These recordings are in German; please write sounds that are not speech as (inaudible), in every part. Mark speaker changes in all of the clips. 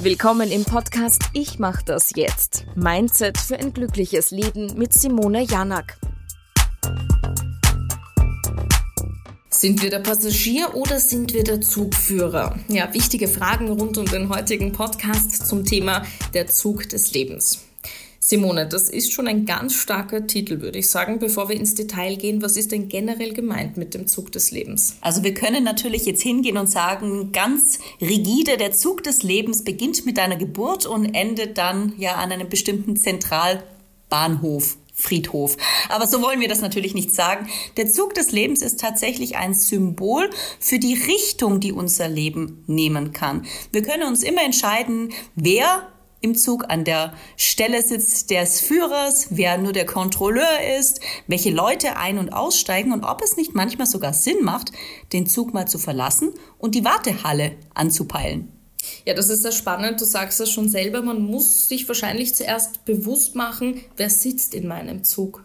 Speaker 1: Willkommen im Podcast Ich mach das jetzt. Mindset für ein glückliches Leben mit Simone Janak. Sind wir der Passagier oder sind wir der Zugführer? Ja, wichtige Fragen rund um den heutigen Podcast zum Thema der Zug des Lebens. Simone, das ist schon ein ganz starker Titel, würde ich sagen. Bevor wir ins Detail gehen, was ist denn generell gemeint mit dem Zug des Lebens?
Speaker 2: Also wir können natürlich jetzt hingehen und sagen, ganz rigide, der Zug des Lebens beginnt mit deiner Geburt und endet dann ja an einem bestimmten Zentralbahnhof. Friedhof. Aber so wollen wir das natürlich nicht sagen. Der Zug des Lebens ist tatsächlich ein Symbol für die Richtung, die unser Leben nehmen kann. Wir können uns immer entscheiden, wer im Zug an der Stelle sitzt des Führers, wer nur der Kontrolleur ist, welche Leute ein- und aussteigen und ob es nicht manchmal sogar Sinn macht, den Zug mal zu verlassen und die Wartehalle anzupeilen.
Speaker 1: Ja, das ist sehr spannend. Du sagst es schon selber. Man muss sich wahrscheinlich zuerst bewusst machen, wer sitzt in meinem Zug.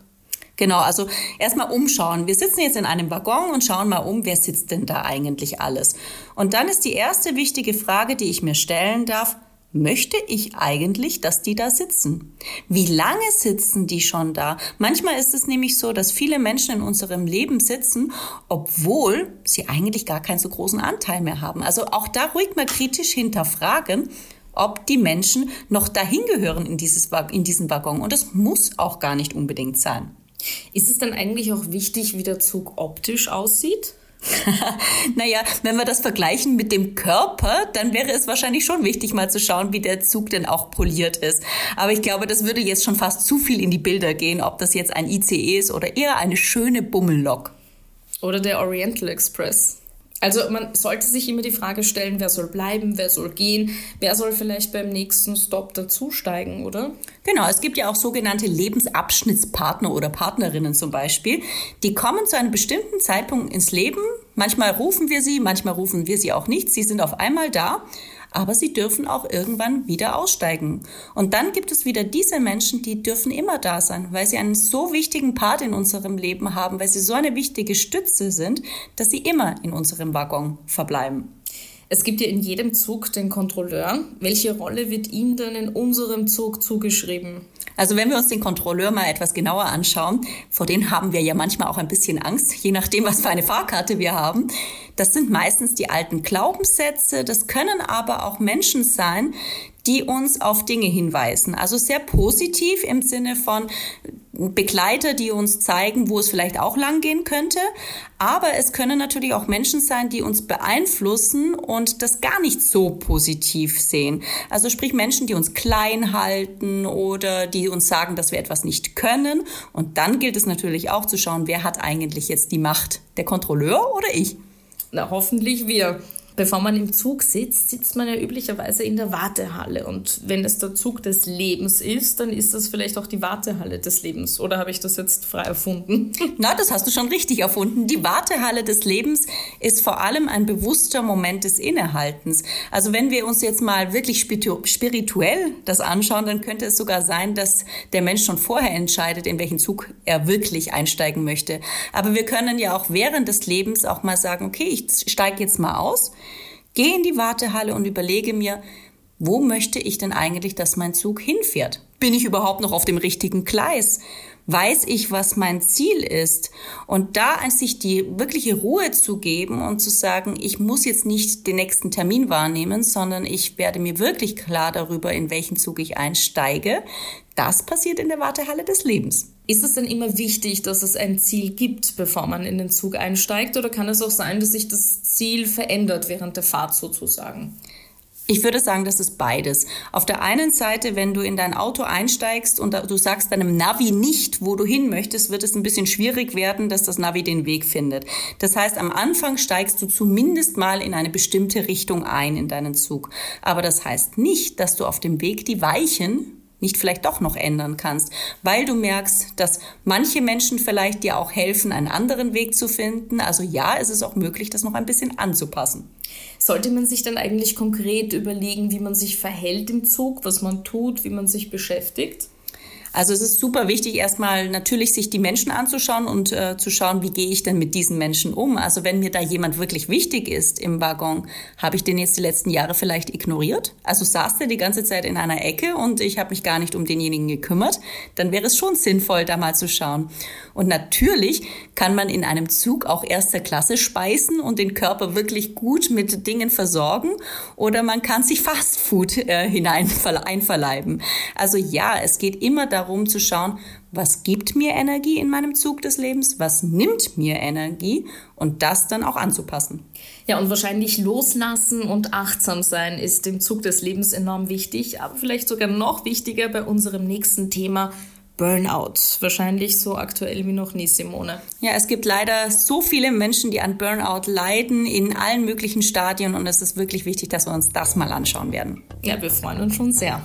Speaker 2: Genau, also erstmal umschauen. Wir sitzen jetzt in einem Waggon und schauen mal um, wer sitzt denn da eigentlich alles. Und dann ist die erste wichtige Frage, die ich mir stellen darf, möchte ich eigentlich, dass die da sitzen? Wie lange sitzen die schon da? Manchmal ist es nämlich so, dass viele Menschen in unserem Leben sitzen, obwohl sie eigentlich gar keinen so großen Anteil mehr haben. Also auch da ruhig mal kritisch hinterfragen, ob die Menschen noch dahin gehören in, dieses, in diesen Waggon. Und das muss auch gar nicht unbedingt sein.
Speaker 1: Ist es dann eigentlich auch wichtig, wie der Zug optisch aussieht? (laughs)
Speaker 2: naja, wenn wir das vergleichen mit dem Körper, dann wäre es wahrscheinlich schon wichtig, mal zu schauen, wie der Zug denn auch poliert ist. Aber ich glaube, das würde jetzt schon fast zu viel in die Bilder gehen, ob das jetzt ein ICE ist oder eher eine schöne Bummellok.
Speaker 1: Oder der Oriental Express. Also man sollte sich immer die Frage stellen, wer soll bleiben, wer soll gehen, wer soll vielleicht beim nächsten Stop dazusteigen, oder?
Speaker 2: Genau, es gibt ja auch sogenannte Lebensabschnittspartner oder Partnerinnen zum Beispiel. Die kommen zu einem bestimmten Zeitpunkt ins Leben. Manchmal rufen wir sie, manchmal rufen wir sie auch nicht. Sie sind auf einmal da aber sie dürfen auch irgendwann wieder aussteigen. Und dann gibt es wieder diese Menschen, die dürfen immer da sein, weil sie einen so wichtigen Part in unserem Leben haben, weil sie so eine wichtige Stütze sind, dass sie immer in unserem Waggon verbleiben.
Speaker 1: Es gibt ja in jedem Zug den Kontrolleur. Welche Rolle wird ihm denn in unserem Zug zugeschrieben?
Speaker 2: Also wenn wir uns den Kontrolleur mal etwas genauer anschauen, vor denen haben wir ja manchmal auch ein bisschen Angst, je nachdem, was für eine Fahrkarte wir haben. Das sind meistens die alten Glaubenssätze, das können aber auch Menschen sein, die uns auf Dinge hinweisen. Also sehr positiv im Sinne von Begleiter, die uns zeigen, wo es vielleicht auch lang gehen könnte. Aber es können natürlich auch Menschen sein, die uns beeinflussen und das gar nicht so positiv sehen. Also sprich Menschen, die uns klein halten oder die uns sagen, dass wir etwas nicht können. Und dann gilt es natürlich auch zu schauen, wer hat eigentlich jetzt die Macht? Der Kontrolleur oder ich?
Speaker 1: Na, hoffentlich wir. Bevor man im Zug sitzt, sitzt man ja üblicherweise in der Wartehalle. Und wenn es der Zug des Lebens ist, dann ist das vielleicht auch die Wartehalle des Lebens. Oder habe ich das jetzt frei erfunden? (laughs)
Speaker 2: Na, das hast du schon richtig erfunden. Die Wartehalle des Lebens ist vor allem ein bewusster Moment des Innehaltens. Also wenn wir uns jetzt mal wirklich spirituell das anschauen, dann könnte es sogar sein, dass der Mensch schon vorher entscheidet, in welchen Zug er wirklich einsteigen möchte. Aber wir können ja auch während des Lebens auch mal sagen, okay, ich steige jetzt mal aus Gehe in die Wartehalle und überlege mir, wo möchte ich denn eigentlich, dass mein Zug hinfährt? Bin ich überhaupt noch auf dem richtigen Gleis? Weiß ich, was mein Ziel ist? Und da sich die wirkliche Ruhe zu geben und zu sagen, ich muss jetzt nicht den nächsten Termin wahrnehmen, sondern ich werde mir wirklich klar darüber, in welchen Zug ich einsteige. Das passiert in der Wartehalle des Lebens.
Speaker 1: Ist es denn immer wichtig, dass es ein Ziel gibt, bevor man in den Zug einsteigt? Oder kann es auch sein, dass sich das Ziel verändert während der Fahrt sozusagen?
Speaker 2: Ich würde sagen, das ist beides. Auf der einen Seite, wenn du in dein Auto einsteigst und du sagst deinem Navi nicht, wo du hin möchtest, wird es ein bisschen schwierig werden, dass das Navi den Weg findet. Das heißt, am Anfang steigst du zumindest mal in eine bestimmte Richtung ein in deinen Zug. Aber das heißt nicht, dass du auf dem Weg die Weichen nicht vielleicht doch noch ändern kannst, weil du merkst, dass manche Menschen vielleicht dir auch helfen, einen anderen Weg zu finden. Also ja, es ist auch möglich, das noch ein bisschen anzupassen.
Speaker 1: Sollte man sich dann eigentlich konkret überlegen, wie man sich verhält im Zug, was man tut, wie man sich beschäftigt?
Speaker 2: Also es ist super wichtig, erstmal natürlich sich die Menschen anzuschauen und äh, zu schauen, wie gehe ich denn mit diesen Menschen um. Also wenn mir da jemand wirklich wichtig ist im Waggon, habe ich den jetzt die letzten Jahre vielleicht ignoriert? Also saß der die ganze Zeit in einer Ecke und ich habe mich gar nicht um denjenigen gekümmert? Dann wäre es schon sinnvoll, da mal zu schauen. Und natürlich kann man in einem Zug auch erster Klasse speisen und den Körper wirklich gut mit Dingen versorgen oder man kann sich Fastfood äh, hinein (laughs) einverleiben. Also ja, es geht immer darum zu schauen, was gibt mir Energie in meinem Zug des Lebens, was nimmt mir Energie und das dann auch anzupassen.
Speaker 1: Ja, und wahrscheinlich loslassen und achtsam sein ist im Zug des Lebens enorm wichtig, aber vielleicht sogar noch wichtiger bei unserem nächsten Thema Burnout. Wahrscheinlich so aktuell wie noch nie, Simone.
Speaker 2: Ja, es gibt leider so viele Menschen, die an Burnout leiden in allen möglichen Stadien und es ist wirklich wichtig, dass wir uns das mal anschauen werden.
Speaker 1: Ja, wir freuen uns schon sehr.